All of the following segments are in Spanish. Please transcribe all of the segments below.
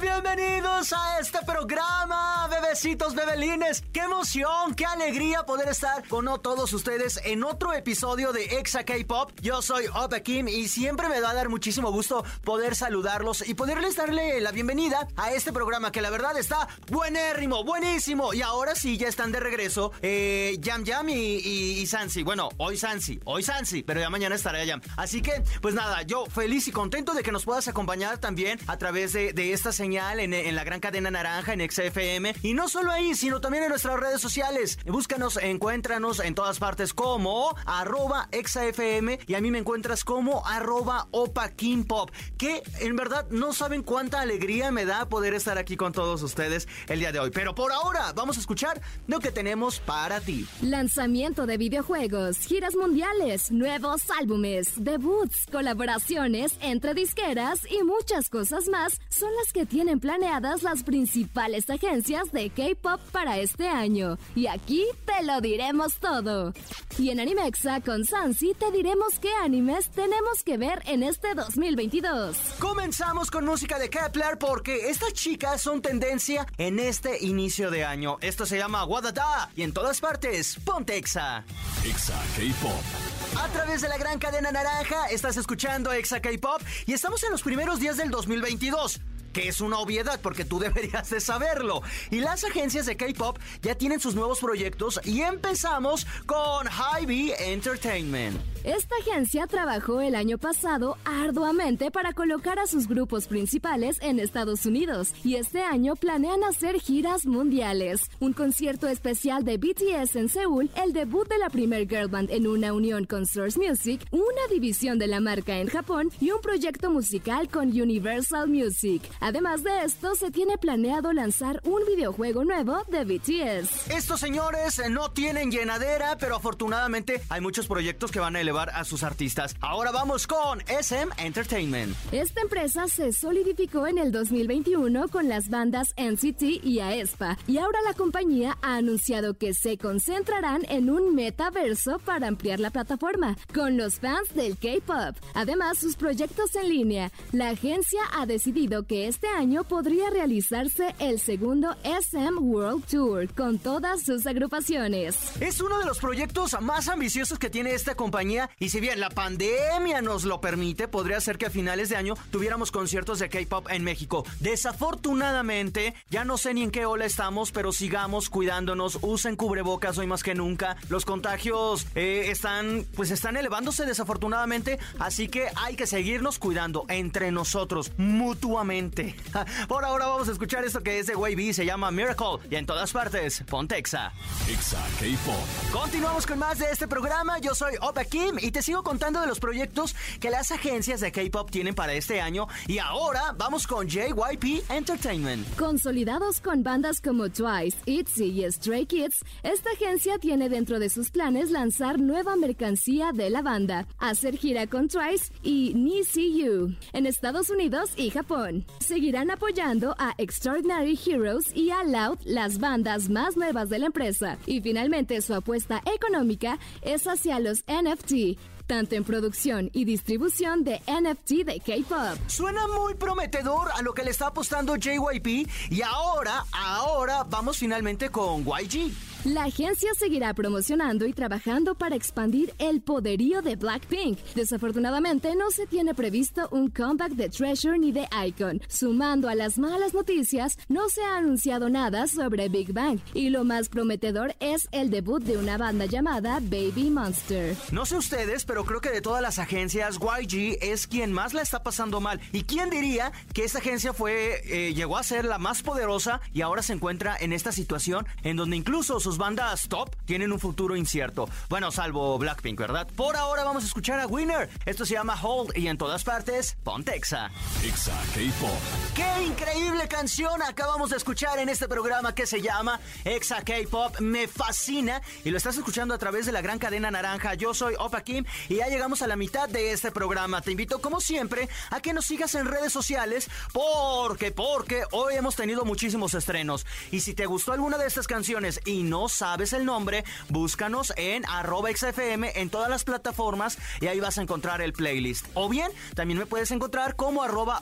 Bienvenidos a este programa, bebecitos, bebelines. Qué emoción, qué alegría poder estar con todos ustedes en otro episodio de Exa K-Pop. Yo soy Opa Kim y siempre me va a dar muchísimo gusto poder saludarlos y poderles darle la bienvenida a este programa que la verdad está buenérrimo, buenísimo. Y ahora sí, ya están de regreso eh, Yam Yam y, Sansi. Bueno, hoy Sansi, hoy Sansi, pero ya mañana estaré Yam. Así que, pues nada, yo feliz y contento de que nos puedas acompañar también a través de, esta señal en, la gran cadena naranja en XFM. Y no solo ahí, sino también en nuestras redes sociales. Búscanos, encuéntranos en todas partes como arroba XFM y a mí me encuentras como arroba Opa Pop. Que en verdad no saben cuánta alegría me da poder estar aquí con todos ustedes el día de hoy. Pero por ahora vamos a escuchar lo que tenemos para ti. Lanzamiento de videojuegos, giras mundiales, nuevos álbumes, debuts, colaboraciones entre disqueras y muchas cosas más son las que tienen planeadas las principales agencias de K-pop para este año. Y aquí te lo diremos todo. Y en Animexa con Sansi te diremos qué animes tenemos que ver en este 2022. Comenzamos con música de Kepler porque estas chicas son tendencia en este inicio de año. Esto se llama Wadada y en todas partes, ponte Exa. Exa K-Pop. A través de la gran cadena naranja estás escuchando Exa K-Pop y estamos en los primeros días del 2022 que es una obviedad porque tú deberías de saberlo. Y las agencias de K-Pop ya tienen sus nuevos proyectos y empezamos con Hy-Vee Entertainment. Esta agencia trabajó el año pasado arduamente para colocar a sus grupos principales en Estados Unidos y este año planean hacer giras mundiales. Un concierto especial de BTS en Seúl, el debut de la primer girl band en una unión con Source Music, una división de la marca en Japón y un proyecto musical con Universal Music. Además de esto, se tiene planeado lanzar un videojuego nuevo de BTS. Estos señores no tienen llenadera, pero afortunadamente hay muchos proyectos que van a elevar a sus artistas. Ahora vamos con SM Entertainment. Esta empresa se solidificó en el 2021 con las bandas NCT y aespa, y ahora la compañía ha anunciado que se concentrarán en un metaverso para ampliar la plataforma con los fans del K-pop. Además, sus proyectos en línea. La agencia ha decidido que este año podría realizarse el segundo SM World Tour con todas sus agrupaciones. Es uno de los proyectos más ambiciosos que tiene esta compañía y si bien la pandemia nos lo permite, podría ser que a finales de año tuviéramos conciertos de K-Pop en México. Desafortunadamente, ya no sé ni en qué ola estamos, pero sigamos cuidándonos, usen cubrebocas hoy más que nunca. Los contagios eh, están, pues están elevándose desafortunadamente, así que hay que seguirnos cuidando entre nosotros mutuamente. Por ahora vamos a escuchar esto que es de Wavy, se llama Miracle y en todas partes, Pontexa. Exa K-Pop. Continuamos con más de este programa. Yo soy Opa Kim y te sigo contando de los proyectos que las agencias de K-Pop tienen para este año. Y ahora vamos con JYP Entertainment. Consolidados con bandas como Twice, ITZY y Stray Kids, esta agencia tiene dentro de sus planes lanzar nueva mercancía de la banda, hacer gira con Twice y NICU en Estados Unidos y Japón seguirán apoyando a Extraordinary Heroes y a Loud, las bandas más nuevas de la empresa. Y finalmente su apuesta económica es hacia los NFT, tanto en producción y distribución de NFT de K-pop. Suena muy prometedor a lo que le está apostando JYP y ahora, ahora vamos finalmente con YG. La agencia seguirá promocionando y trabajando para expandir el poderío de Blackpink. Desafortunadamente, no se tiene previsto un comeback de Treasure ni de Icon. Sumando a las malas noticias, no se ha anunciado nada sobre Big Bang. Y lo más prometedor es el debut de una banda llamada Baby Monster. No sé ustedes, pero creo que de todas las agencias, YG es quien más la está pasando mal. ¿Y quién diría que esta agencia fue, eh, llegó a ser la más poderosa y ahora se encuentra en esta situación en donde incluso su sus bandas top tienen un futuro incierto. Bueno, salvo Blackpink, ¿verdad? Por ahora vamos a escuchar a Winner. Esto se llama Hold y en todas partes, Pontexa. Exa K-Pop. ¡Qué increíble canción acabamos de escuchar en este programa que se llama Exa K-Pop! Me fascina y lo estás escuchando a través de la gran cadena naranja. Yo soy Opa Kim y ya llegamos a la mitad de este programa. Te invito, como siempre, a que nos sigas en redes sociales porque, porque hoy hemos tenido muchísimos estrenos. Y si te gustó alguna de estas canciones y no sabes el nombre, búscanos en arroba XFM en todas las plataformas y ahí vas a encontrar el playlist. O bien, también me puedes encontrar como arroba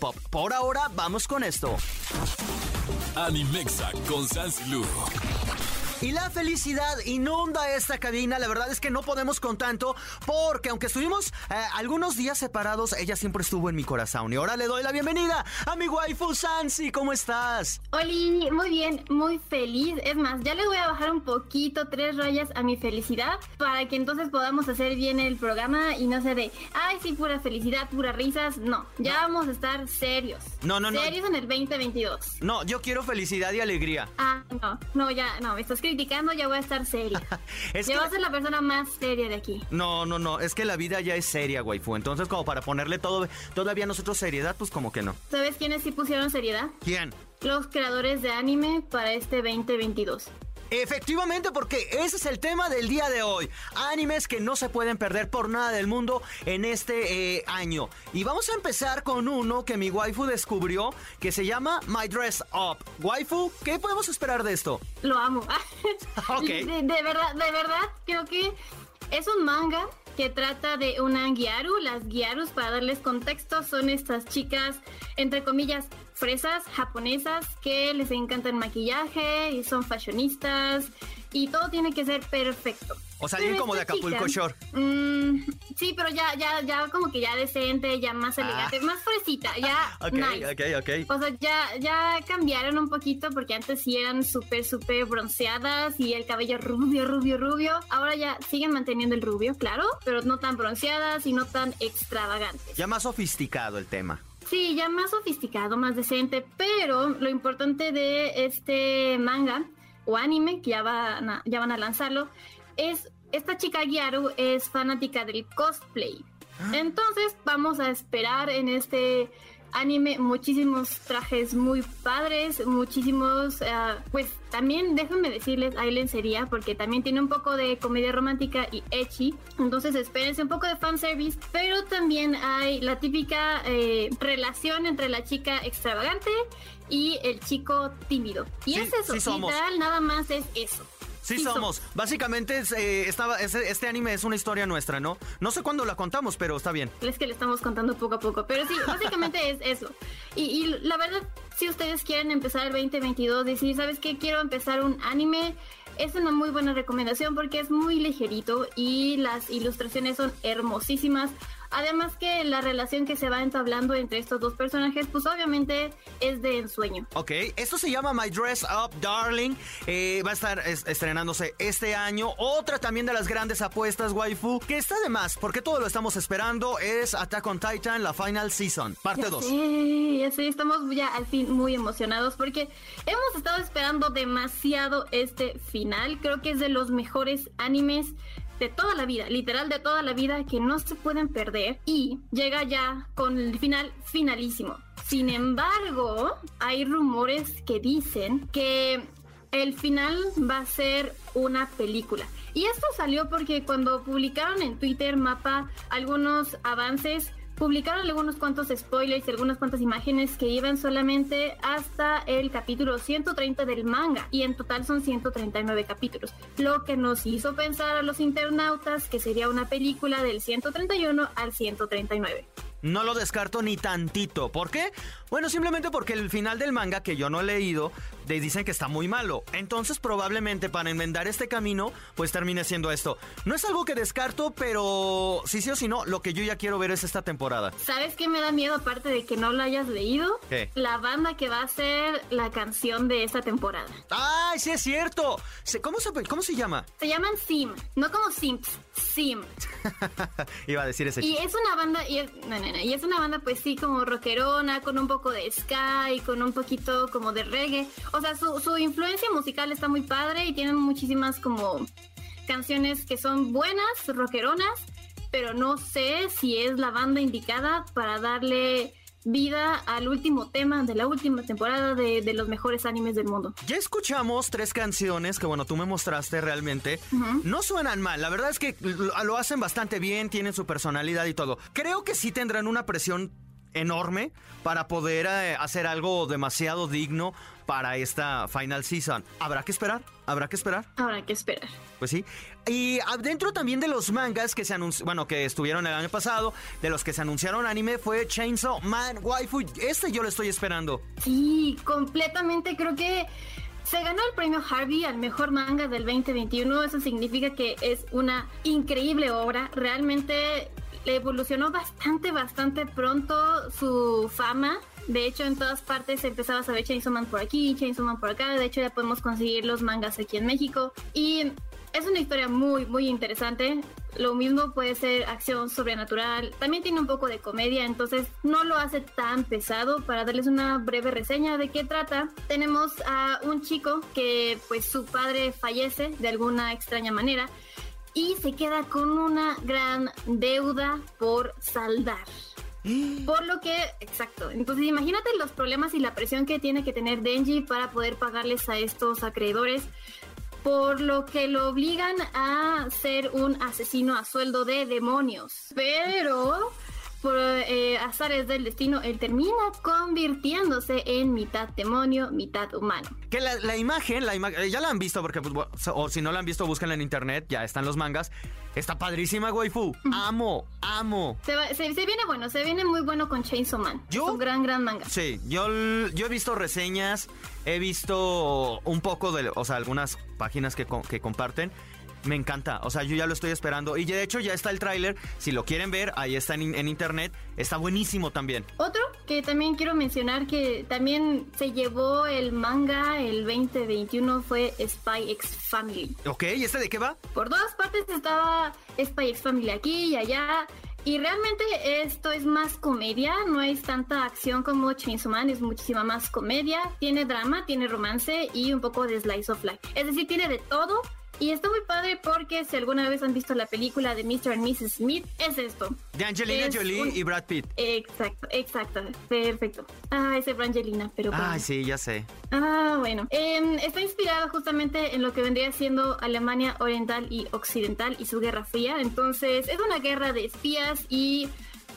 Pop. Por ahora, vamos con esto. Animexa con Sansilu. Y la felicidad inunda esta cabina. La verdad es que no podemos con tanto porque aunque estuvimos eh, algunos días separados, ella siempre estuvo en mi corazón. Y ahora le doy la bienvenida a mi waifu Sansi. ¿Cómo estás? Oli, muy bien, muy feliz. Es más, ya le voy a bajar un poquito, tres rayas a mi felicidad para que entonces podamos hacer bien el programa y no se de, ay, sí, pura felicidad, pura risas. No, ya vamos a estar serios. No, no, no. Serios en el 2022. No, yo quiero felicidad y alegría. Ah, no, no, ya, no, estás criticando, ya voy a estar seria. Es ya que- voy a ser la persona más seria de aquí. No, no, no, es que la vida ya es seria, waifu. Entonces, como para ponerle todo, todavía a nosotros seriedad, pues como que no. ¿Sabes quiénes sí pusieron seriedad? ¿Quién? Los creadores de anime para este 2022. Efectivamente, porque ese es el tema del día de hoy. Animes que no se pueden perder por nada del mundo en este eh, año. Y vamos a empezar con uno que mi waifu descubrió que se llama My Dress Up. Waifu, ¿qué podemos esperar de esto? Lo amo. Ok. de, de verdad, de verdad, creo que es un manga que trata de una Gyaru. Las Gyarus, para darles contexto, son estas chicas, entre comillas, fresas japonesas que les encanta el maquillaje y son fashionistas y todo tiene que ser perfecto. O sea, alguien como de Acapulco chica, Shore. mm, sí, pero ya, ya, ya como que ya decente, ya más elegante, más fresita, ya Ah. Ok, nice. ok, ok. O sea, ya, ya cambiaron un poquito porque antes sí eran súper, súper bronceadas y el cabello rubio, rubio, rubio. Ahora ya siguen manteniendo el rubio, claro, pero no tan bronceadas y no tan extravagantes. Ya más sofisticado el tema. Sí, ya más sofisticado, más decente, pero lo importante de este manga o anime, que ya van a, ya van a lanzarlo, es esta chica Gyaru es fanática del cosplay. Entonces vamos a esperar en este anime muchísimos trajes muy padres, muchísimos, ah, pues también déjenme decirles, hay lencería porque también tiene un poco de comedia romántica y ecchi, entonces espérense un poco de fanservice, pero también hay la típica eh, relación entre la chica extravagante y el chico tímido. Y Sí, es eso, sí somos. literal, nada más es eso. Sí, Sí somos. Básicamente es, eh, este, este anime es una historia nuestra, ¿no? No sé cuándo la contamos, pero está bien. Es que le estamos contando poco a poco, pero sí, básicamente es eso. Y, y la verdad, si ustedes quieren empezar el 2022, decir, ¿sabes qué? Quiero empezar un anime, es una muy buena recomendación porque es muy ligerito y las ilustraciones son hermosísimas. Además que la relación que se va entablando entre estos dos personajes, pues obviamente es de ensueño. Ok, esto se llama My Dress Up Darling. Eh, va a estar es- estrenándose este año. Otra también de las grandes apuestas, waifu, que está de más, porque todo lo estamos esperando, es Attack on Titan, la Final Season, parte Ya 2. sé, ya sé, estamos ya al fin muy emocionados porque hemos estado esperando demasiado este final. Creo que es de los mejores animes de toda la vida, literal de toda la vida, que no se pueden perder. Y llega ya con el final finalísimo. Sin embargo, hay rumores que dicen que el final va a ser una película. Y esto salió porque cuando publicaron en Twitter Mapa algunos avances, publicaron algunos cuantos spoilers y algunas cuantas imágenes que iban solamente hasta el capítulo 130 del manga. Y en total son 139 capítulos. Lo que nos hizo pensar a los internautas que sería una película del 131 al 139. No lo descarto ni tantito. ¿Por qué? Bueno, simplemente porque el final del manga, que yo no he leído, de- dicen que está muy malo. Entonces, probablemente para enmendar este camino, pues termine siendo esto. No es algo que descarto, pero sí, sí o sí no, lo que yo ya quiero ver es esta temporada. ¿Sabes qué me da miedo aparte de que no lo hayas leído? ¿Qué? La banda que va a ser la canción de esta temporada. ¡Ay, sí es cierto! ¿Cómo se, cómo se llama? Se llaman Sim, no como Simps, Sim. Iba a decir ese Y es una banda, y es, bueno, buena. Y es una banda, pues sí, como rockerona, con un poco de ska y con un poquito como de reggae. O sea, su, su influencia musical está muy padre y tienen muchísimas como canciones que son buenas, rockeronas, pero no sé si es la banda indicada para darle vida al último tema de la última temporada de, de, los mejores animes del mundo. Ya escuchamos tres canciones que, bueno, tú me mostraste realmente. Uh -huh. No suenan mal, la verdad es que lo hacen bastante bien, tienen su personalidad y todo. Creo que sí tendrán una presión enorme para poder eh, hacer algo demasiado digno para esta final season. ¿Habrá que esperar? ¿Habrá que esperar? Habrá que esperar. Pues sí. Y dentro también de los mangas que se anunció, bueno, que estuvieron el año pasado, de los que se anunciaron anime fue Chainsaw Man Waifu. Este yo lo estoy esperando. Sí, completamente creo que se ganó el premio Harvey al mejor manga del 2021. Eso significa que es una increíble obra. Realmente evolucionó bastante, bastante pronto su fama. De hecho, en todas partes empezabas a ver Chainsaw Man por aquí, Chainsaw Man por acá. De hecho, ya podemos conseguir los mangas aquí en México. Y es una historia muy, muy interesante. Lo mismo puede ser acción sobrenatural. También tiene un poco de comedia, entonces no lo hace tan pesado. Para darles una breve reseña de qué trata, tenemos a un chico que pues su padre fallece de alguna extraña manera y se queda con una gran deuda por saldar. Por lo que, exacto. Entonces, imagínate los problemas y la presión que tiene que tener Denji para poder pagarles a estos acreedores. Por lo que lo obligan a ser un asesino a sueldo de demonios. Pero por eh, azares del destino, él termina convirtiéndose en mitad demonio, mitad humano. Que la, la imagen, la ima ya la han visto, porque, pues, o si no la han visto, búsquenla en internet, ya están los mangas. Está padrísima, waifu. Amo, amo. Se, va, se, se, viene bueno, se viene muy bueno con Chainsaw Man. ¿Yo? Es un gran, gran manga. Sí, yo, yo he visto reseñas, he visto un poco de, o sea, algunas páginas que, que comparten. Me encanta, o sea, yo ya lo estoy esperando. Y de hecho ya está el tráiler, si lo quieren ver, ahí está en, en, internet. Está buenísimo también. Otro que también quiero mencionar que también se llevó el manga el 2021 fue Spy X Family. Ok, ¿y este de qué va? Por todas partes estaba Spy X Family aquí y allá. Y realmente esto es más comedia, no es tanta acción como Chainsaw Man, es muchísima más comedia. Tiene drama, tiene romance y un poco de slice of life. Es decir, tiene de todo, y está muy padre porque si alguna vez han visto la película de Mr. and Mrs. Smith, es esto. De Angelina es Jolie un... y Brad Pitt. Exacto, exacto, perfecto. Ah, ese Brangelina, pero... Ah, bueno. sí, ya sé. Ah, bueno. Eh, está inspirado justamente en lo que vendría siendo Alemania Oriental y Occidental y su Guerra Fría. Entonces, es una guerra de espías y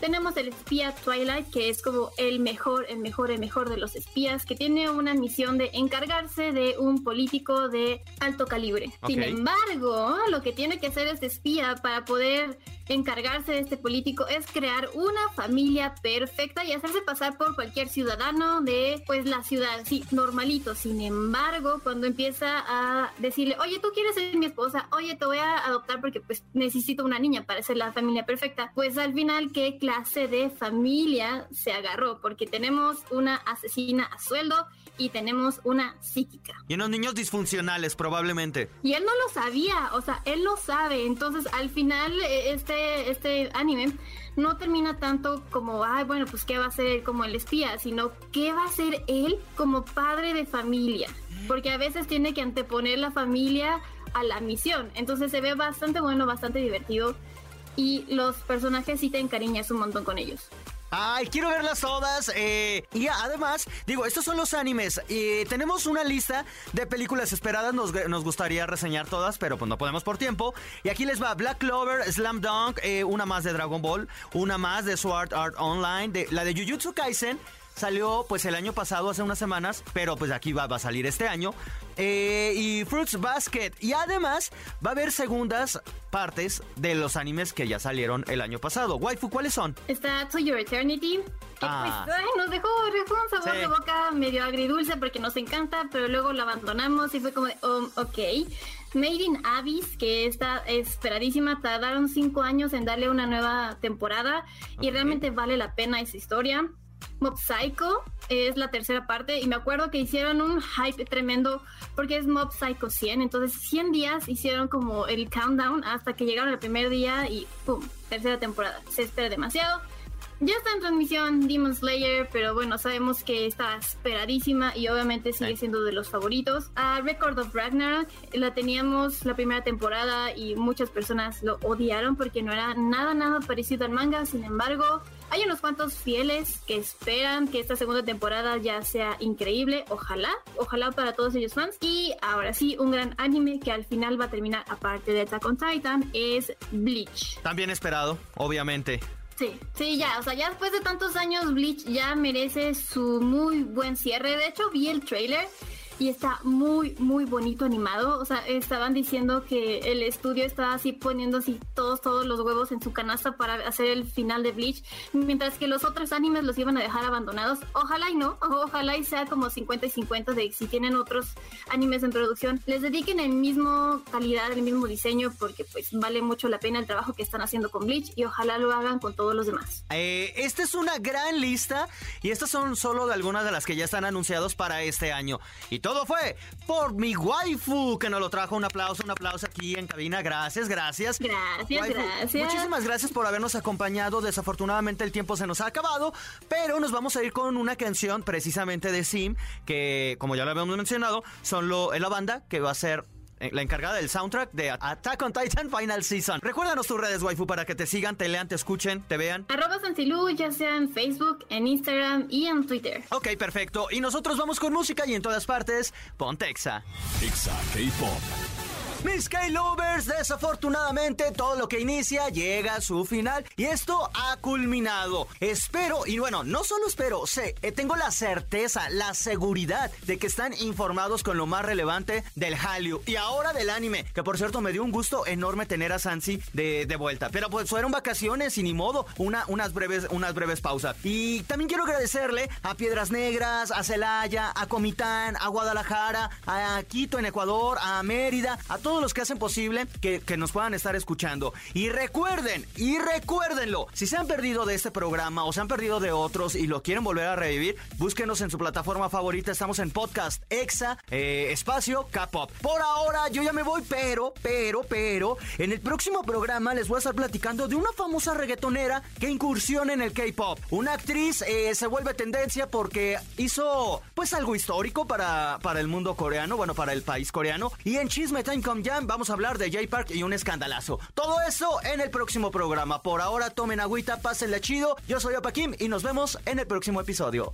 tenemos el espía Twilight, que es como el mejor, el mejor, el mejor de los espías, que tiene una misión de encargarse de un político de alto calibre. Okay. Sin embargo, lo que tiene que hacer este espía para poder encargarse de este político es crear una familia perfecta y hacerse pasar por cualquier ciudadano de pues la ciudad, sí, normalito. Sin embargo, cuando empieza a decirle, oye, tú quieres ser mi esposa, oye, te voy a adoptar porque pues necesito una niña para ser la familia perfecta, pues al final, ¿qué clase de familia se agarró? Porque tenemos una asesina a sueldo y tenemos una psíquica. Y unos niños disfuncionales, probablemente. Y él no lo sabía, o sea, él lo sabe. Entonces, al final, este, este anime no termina tanto como, ay, bueno, pues qué va a ser él como el espía, sino qué va a ser él como padre de familia. Porque a veces tiene que anteponer la familia a la misión. Entonces se ve bastante bueno, bastante divertido. Y los personajes sí te encariñas un montón con ellos. Ay, quiero verlas todas. Eh, y además, digo, estos son los animes. Y tenemos una lista de películas esperadas. Nos, nos, gustaría reseñar todas, pero pues no podemos por tiempo. Y aquí les va Black Clover, Slam Dunk, eh, una más de Dragon Ball, una más de Sword Art Online, la de Jujutsu Kaisen. Salió pues el año pasado, hace unas semanas, pero pues aquí va, va a salir este año. Eh, y Fruits Basket. Y además va a haber segundas partes de los animes que ya salieron el año pasado. Waifu, ¿cuáles son? Está To Your Eternity. Que ah. pues, ay, nos dejó, dejó, un sabor sí. de boca medio agridulce porque nos encanta, pero luego lo abandonamos y fue como de, oh, ok. Made in Abyss, que está esperadísima, tardaron cinco años en darle una nueva temporada okay. y realmente vale la pena esa historia. Mob Psycho es la tercera parte y me acuerdo que hicieron un hype tremendo porque es Mob Psycho 100, entonces 100 días hicieron como el countdown hasta que llegaron el primer día y ¡pum! Tercera temporada. Se espera demasiado. Ya está en transmisión Demon Slayer, pero bueno, sabemos que está esperadísima y obviamente sigue siendo de los favoritos. A Record of Ragnarok la teníamos la primera temporada y muchas personas lo odiaron porque no era nada, nada parecido al manga. Sin embargo, hay unos cuantos fieles que esperan que esta segunda temporada ya sea increíble. Ojalá, ojalá para todos ellos fans. Y ahora sí, un gran anime que al final va a terminar, aparte de Attack on Titan, es Bleach. También esperado, obviamente. Sí, sí, ya, o sea, ya después de tantos años Bleach ya merece su muy buen cierre. De hecho, vi el trailer y está muy, muy bonito animado. O sea, estaban diciendo que el estudio estaba así poniendo así todos, todos los huevos en su canasta para hacer el final de Bleach, mientras que los otros animes los iban a dejar abandonados. Ojalá y no, ojalá y sea como 50 y 50 de si tienen otros animes en producción, les dediquen el mismo calidad, el mismo diseño, porque pues vale mucho la pena el trabajo que están haciendo con Bleach y ojalá lo hagan con todos los demás. Eh, esta es una gran lista y estas son solo de algunas de las que ya están anunciados para este año. Y fue por mi waifu que nos lo trajo. Un aplauso, un aplauso aquí en cabina. Gracias, gracias. Gracias, gracias. Muchísimas gracias por habernos acompañado. Desafortunadamente el tiempo se nos ha acabado, pero nos vamos a ir con una canción precisamente de Sim, que como ya lo habíamos mencionado, son lo, la banda que va a ser la encargada del soundtrack de Attack on Titan Final Season. Recuérdanos tus redes, waifu, para que te sigan, te lean, te escuchen, te vean. Arroba Santilú, ya sea en Facebook, en Instagram y en Twitter. Ok, perfecto. Y nosotros vamos con música y en todas partes, Pontexa. Exa K-Pop. Mis K-Lovers, desafortunadamente todo lo que inicia llega a su final y esto ha culminado. Espero, y bueno, no solo espero, sé, eh, tengo la certeza, la seguridad de que están informados con lo más relevante del Hallyu y ahora del anime, que por cierto me dio un gusto enorme tener a Sansi de, vuelta. Pero pues fueron vacaciones y ni modo, una, unas, breves, unas breves pausas. Y también quiero agradecerle a Piedras Negras, a Celaya, a Comitán, a Guadalajara, a Quito en Ecuador, a Mérida, a todos todos los que hacen posible que, que, nos puedan estar escuchando. Y recuerden, y recuérdenlo, si se han perdido de este programa o se han perdido de otros y lo quieren volver a revivir, búsquenos en su plataforma favorita. Estamos en podcast Exa, eh, espacio K-Pop. Por ahora yo ya me voy, pero, pero, pero, en el próximo programa les voy a estar platicando de una famosa reggaetonera que incursiona en el K-Pop. Una actriz eh, se vuelve tendencia porque hizo pues algo histórico para, para el mundo coreano, bueno, para el país coreano. Y en Chisme Time Jam vamos a hablar de J-Park y un escandalazo. Todo eso en el próximo programa. Por ahora tomen agüita, pásenla chido. Yo soy Opa Kim y nos vemos en el próximo episodio.